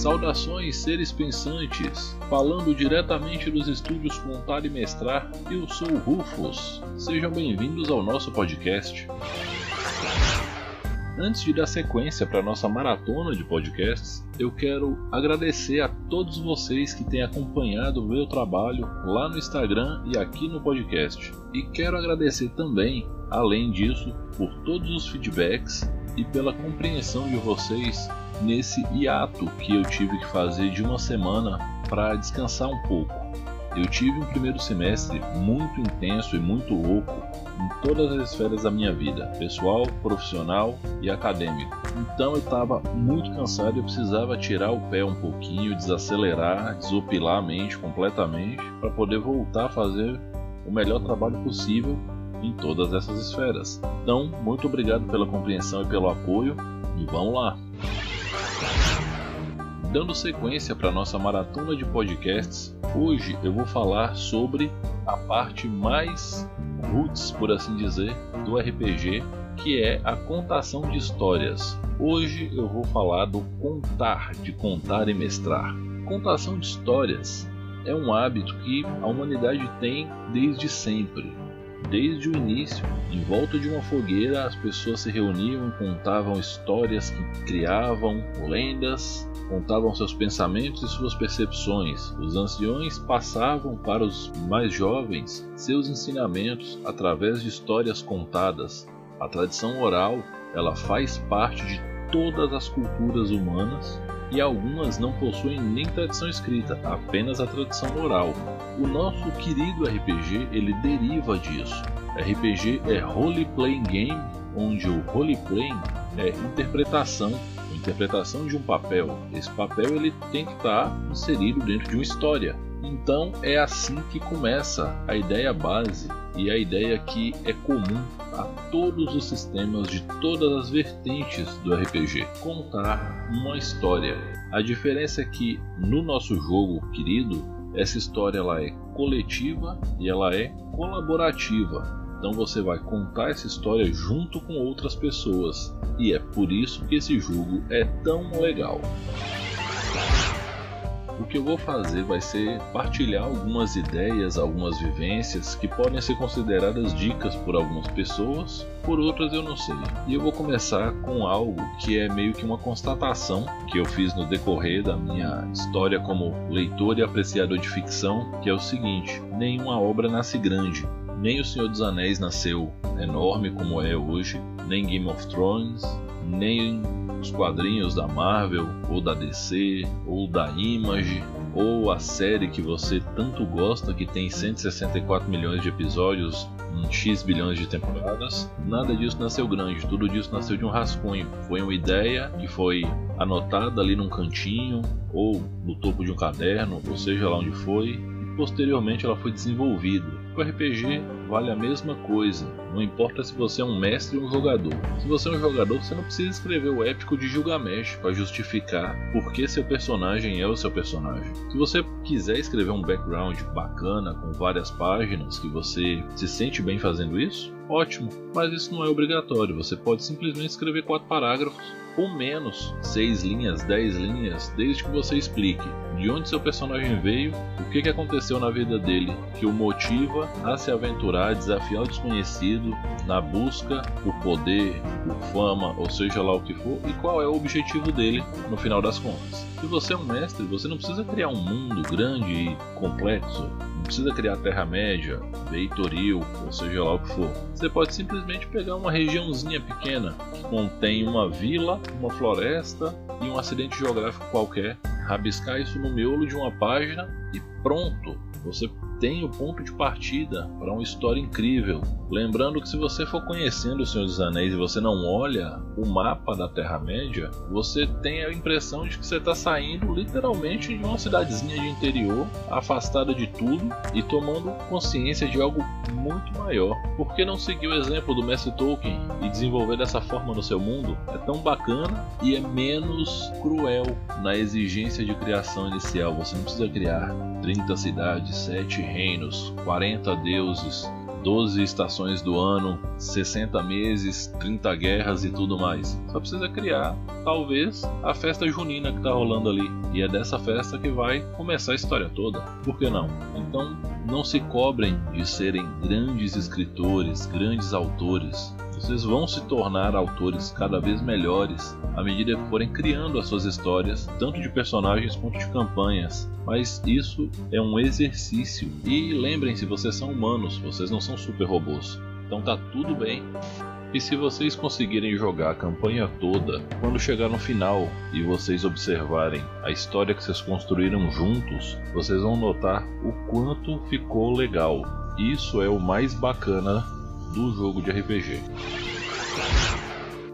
Saudações, seres pensantes! Falando diretamente dos estúdios Contar e Mestrar, eu sou o Rufus. Sejam bem-vindos ao nosso podcast. Antes de dar sequência para nossa maratona de podcasts, eu quero agradecer a todos vocês que têm acompanhado o meu trabalho lá no Instagram e aqui no podcast. E quero agradecer também, além disso, por todos os feedbacks e pela compreensão de vocês nesse hiato que eu tive que fazer de uma semana para descansar um pouco. Eu tive um primeiro semestre muito intenso e muito louco em todas as esferas da minha vida, pessoal, profissional e acadêmico. Então eu estava muito cansado e precisava tirar o pé um pouquinho, desacelerar, desopilar a mente completamente para poder voltar a fazer o melhor trabalho possível em todas essas esferas. Então, muito obrigado pela compreensão e pelo apoio e vamos lá! Dando sequência para nossa maratona de podcasts, hoje eu vou falar sobre a parte mais roots, por assim dizer, do RPG, que é a contação de histórias. Hoje eu vou falar do contar, de contar e mestrar. Contação de histórias é um hábito que a humanidade tem desde sempre. Desde o início, em volta de uma fogueira, as pessoas se reuniam contavam histórias que criavam lendas, contavam seus pensamentos e suas percepções. Os anciões passavam para os mais jovens seus ensinamentos através de histórias contadas. A tradição oral, ela faz parte de todas as culturas humanas e algumas não possuem nem tradição escrita, apenas a tradição oral. O nosso querido RPG, ele deriva disso. RPG é role playing game, onde o role playing é interpretação, interpretação de um papel. Esse papel ele tem que estar inserido dentro de uma história. Então é assim que começa a ideia base e a ideia que é comum a todos os sistemas de todas as vertentes do RPG: contar uma história. A diferença é que no nosso jogo querido, essa história ela é coletiva e ela é colaborativa. Então você vai contar essa história junto com outras pessoas, e é por isso que esse jogo é tão legal. O que eu vou fazer vai ser partilhar algumas ideias, algumas vivências que podem ser consideradas dicas por algumas pessoas, por outras eu não sei. E eu vou começar com algo que é meio que uma constatação que eu fiz no decorrer da minha história como leitor e apreciador de ficção, que é o seguinte: nenhuma obra nasce grande. Nem O Senhor dos Anéis nasceu enorme como é hoje, nem Game of Thrones, nem os quadrinhos da Marvel, ou da DC, ou da Image, ou a série que você tanto gosta, que tem 164 milhões de episódios em X bilhões de temporadas. Nada disso nasceu grande, tudo disso nasceu de um rascunho. Foi uma ideia que foi anotada ali num cantinho, ou no topo de um caderno, ou seja lá onde foi, e posteriormente ela foi desenvolvida o RPG vale a mesma coisa, não importa se você é um mestre ou um jogador. Se você é um jogador, você não precisa escrever o épico de Gilgamesh para justificar por que seu personagem é o seu personagem. Se você quiser escrever um background bacana com várias páginas que você se sente bem fazendo isso, ótimo, mas isso não é obrigatório. Você pode simplesmente escrever quatro parágrafos ou menos, seis linhas, dez linhas, desde que você explique de onde seu personagem veio, o que, aconteceu na vida dele que o motiva a se aventurar, desafiar o desconhecido na busca por poder, por fama, ou seja lá o que for, e qual é o objetivo dele no final das contas. Se você é um mestre, você não precisa criar um mundo grande e complexo, precisa criar Terra-média, Veitoril, ou seja lá o que for. Você pode simplesmente pegar uma regiãozinha pequena que contém uma vila, uma floresta e um acidente geográfico qualquer, rabiscar isso no miolo de uma página e pronto! Você tem o ponto de partida para uma história incrível. Lembrando que se você for conhecendo o Senhor dos Anéis e você não olha o mapa da Terra-média, você tem a impressão de que você está saindo literalmente de uma cidadezinha de interior, afastada de tudo e tomando consciência de algo muito maior. Por que não seguir o exemplo do Mestre Tolkien e desenvolver dessa forma no seu mundo? É tão bacana e é menos cruel na exigência de criação inicial. Você não precisa criar 30 cidades, 7 reinos, 40 deuses, 12 estações do ano, 60 meses, 30 guerras e tudo mais. Só precisa criar, talvez, a festa junina que está rolando ali. E é dessa festa que vai começar a história toda. Por que não? Então, não se cobrem de serem grandes escritores, grandes autores. Vocês vão se tornar autores cada vez melhores à medida que forem criando as suas histórias, tanto de personagens quanto de campanhas. Mas isso é um exercício. E lembrem-se, vocês são humanos, vocês não são super robôs. Então tá tudo bem. E se vocês conseguirem jogar a campanha toda, quando chegar no final e vocês observarem a história que vocês construíram juntos, vocês vão notar o quanto ficou legal. Isso é o mais bacana do jogo de RPG.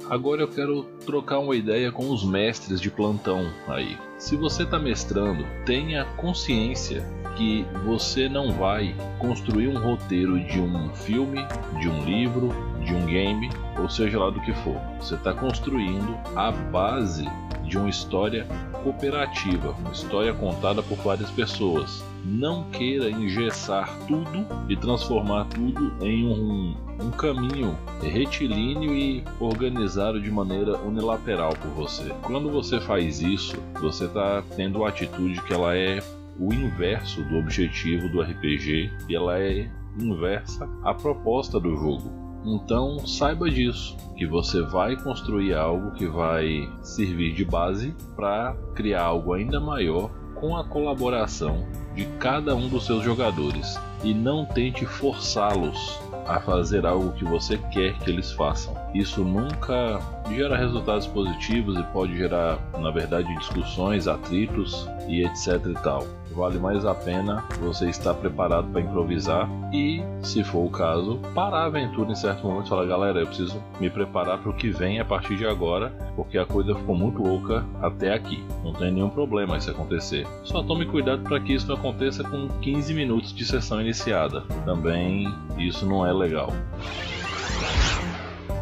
Agora eu quero trocar uma ideia com os mestres de plantão aí. Se você está mestrando, tenha consciência que você não vai construir um roteiro de um filme, de um livro, de um game, ou seja lá do que for. Você está construindo a base de uma história cooperativa, uma história contada por várias pessoas. Não queira engessar tudo e transformar tudo em um, um caminho retilíneo e organizado de maneira unilateral por você. Quando você faz isso, você está tendo uma atitude que ela é o inverso do objetivo do RPG e ela é inversa à proposta do jogo. Então saiba disso, que você vai construir algo que vai servir de base para criar algo ainda maior com a colaboração de cada um dos seus jogadores e não tente forçá-los a fazer algo que você quer que eles façam. Isso nunca gera resultados positivos e pode gerar, na verdade, discussões, atritos e etc e tal vale mais a pena você estar preparado para improvisar e, se for o caso, parar a aventura em certo momento e falar: galera, eu preciso me preparar para o que vem a partir de agora, porque a coisa ficou muito louca até aqui. Não tem nenhum problema isso acontecer. Só tome cuidado para que isso não aconteça com 15 minutos de sessão iniciada. Também isso não é legal.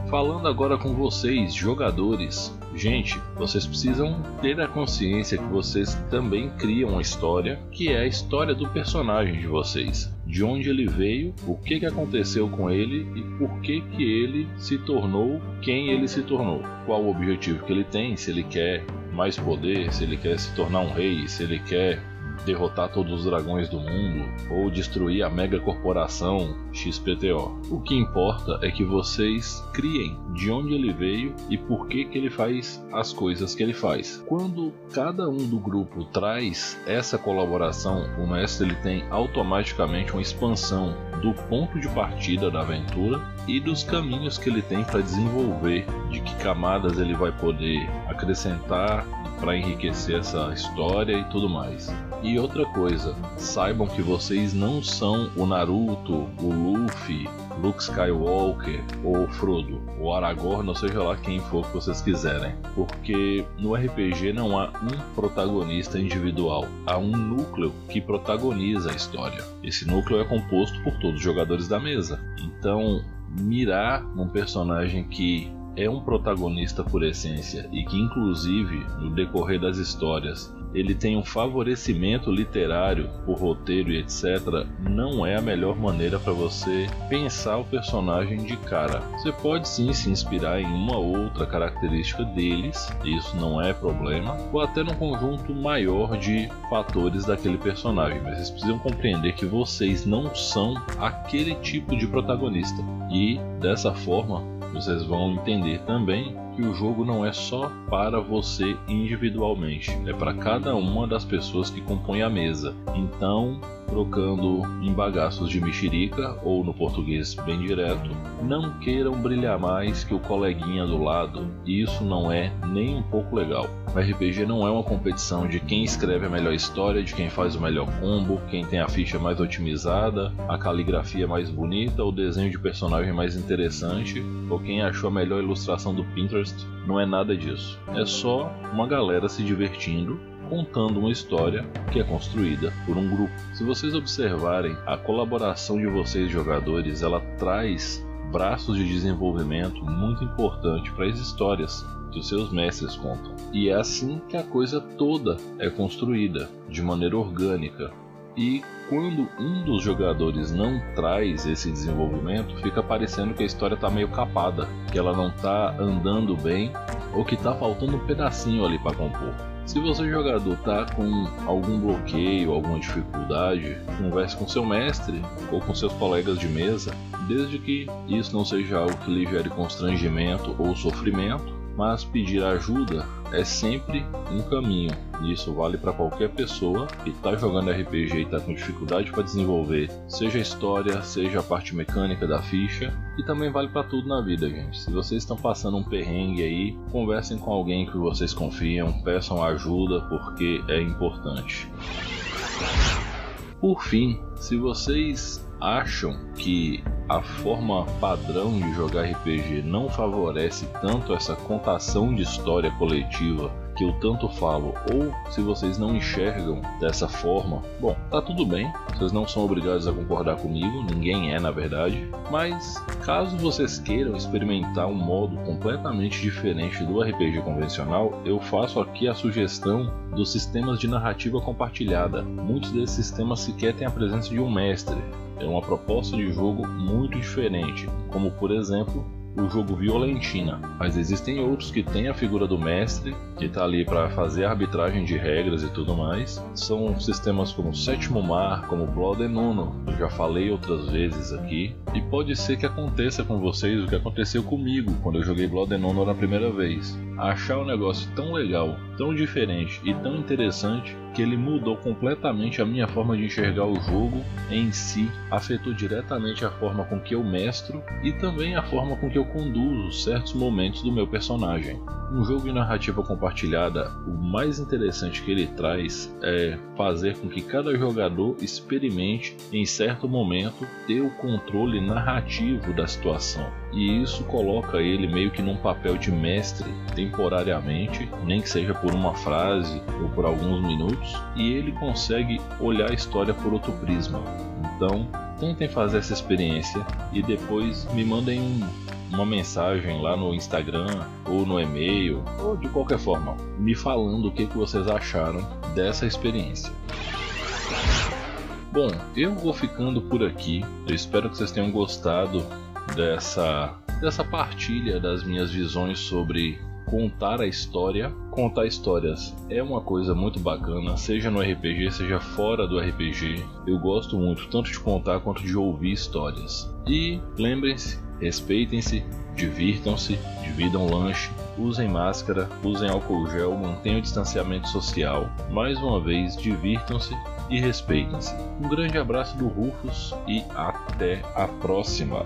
Falando agora com vocês, jogadores, Gente, vocês precisam ter a consciência que vocês também criam uma história, que é a história do personagem de vocês. De onde ele veio, o que, que aconteceu com ele e por que, que ele se tornou quem ele se tornou. Qual o objetivo que ele tem, se ele quer mais poder, se ele quer se tornar um rei, se ele quer derrotar todos os dragões do mundo ou destruir a mega corporação XPTO. O que importa é que vocês criem de onde ele veio e por que, que ele faz as coisas que ele faz. Quando cada um do grupo traz essa colaboração, o mestre ele tem automaticamente uma expansão do ponto de partida da aventura e dos caminhos que ele tem para desenvolver, de que camadas ele vai poder acrescentar para enriquecer essa história e tudo mais. E outra coisa, saibam que vocês não são o Naruto, o Luffy, Luke Skywalker ou Frodo, ou Aragorn, ou seja lá quem for que vocês quiserem. Porque no RPG não há um protagonista individual, há um núcleo que protagoniza a história. Esse núcleo é composto por todos os jogadores da mesa. Então, mirar num personagem que é um protagonista por essência e que, inclusive, no decorrer das histórias, ele tem um favorecimento literário por roteiro e etc., não é a melhor maneira para você pensar o personagem de cara. Você pode sim se inspirar em uma outra característica deles, isso não é problema, ou até num conjunto maior de fatores daquele personagem, mas vocês precisam compreender que vocês não são aquele tipo de protagonista. E dessa forma, vocês vão entender também que o jogo não é só para você individualmente, é para cada uma das pessoas que compõem a mesa. Então, trocando em bagaços de mexerica ou no português bem direto, não queiram brilhar mais que o coleguinha do lado, e isso não é nem um pouco legal. O RPG não é uma competição de quem escreve a melhor história, de quem faz o melhor combo, quem tem a ficha mais otimizada, a caligrafia mais bonita, o desenho de personagem mais interessante, ou quem achou a melhor ilustração do Pinterest. Não é nada disso. É só uma galera se divertindo contando uma história que é construída por um grupo. Se vocês observarem, a colaboração de vocês jogadores, ela traz braços de desenvolvimento muito importante para as histórias que os seus mestres contam. E é assim que a coisa toda é construída, de maneira orgânica, E quando um dos jogadores não traz esse desenvolvimento, fica parecendo que a história está meio capada, que ela não está andando bem ou que está faltando um pedacinho ali para compor. Se você jogador tá com algum bloqueio, alguma dificuldade, converse com seu mestre ou com seus colegas de mesa, desde que isso não seja algo que lhe gere constrangimento ou sofrimento, mas pedir ajuda é sempre um caminho. Isso vale para qualquer pessoa que está jogando RPG e está com dificuldade para desenvolver, seja a história, seja a parte mecânica da ficha, e também vale para tudo na vida, gente. Se vocês estão passando um perrengue aí, conversem com alguém que vocês confiam, peçam ajuda porque é importante. Por fim, se vocês acham que a forma padrão de jogar RPG não favorece tanto essa contação de história coletiva que eu tanto falo, ou se vocês não enxergam dessa forma, bom, tá tudo bem, vocês não são obrigados a concordar comigo, ninguém é na verdade, mas caso vocês queiram experimentar um modo completamente diferente do RPG convencional, eu faço aqui a sugestão dos sistemas de narrativa compartilhada. Muitos desses sistemas sequer têm a presença de um mestre, é uma proposta de jogo muito diferente, como por exemplo o jogo Violentina, mas existem outros que têm a figura do mestre, que está ali para fazer arbitragem de regras e tudo mais. São sistemas como Sétimo Mar, como Blood and Honor, eu já falei outras vezes aqui, e pode ser que aconteça com vocês o que aconteceu comigo quando eu joguei Blood and Honor na primeira vez. Achar o negócio tão legal, tão diferente e tão interessante que ele mudou completamente a minha forma de enxergar o jogo em si, afetou diretamente a forma com que eu mestro e também a forma com que eu conduzo certos momentos do meu personagem. Um jogo de narrativa compartilhada, o mais interessante que ele traz é fazer com que cada jogador experimente em certo momento ter o controle narrativo da situação. E isso coloca ele meio que num papel de mestre temporariamente, nem que seja por uma frase ou por alguns minutos, e ele consegue olhar a história por outro prisma. Então, tentem fazer essa experiência e depois me mandem um, uma mensagem lá no Instagram ou no e-mail ou de qualquer forma, me falando o que, vocês acharam dessa experiência. Bom, eu vou ficando por aqui. Eu espero que vocês tenham gostado dessa dessa partilha das minhas visões sobre contar a história. Contar histórias é uma coisa muito bacana, seja no RPG, seja fora do RPG. Eu gosto muito tanto de contar quanto de ouvir histórias. E lembrem-se, respeitem-se, divirtam-se, dividam lanche, usem máscara, usem álcool gel, mantenham o distanciamento social. Mais uma vez, divirtam-se e respeitem-se. Um grande abraço do Rufus e até a próxima!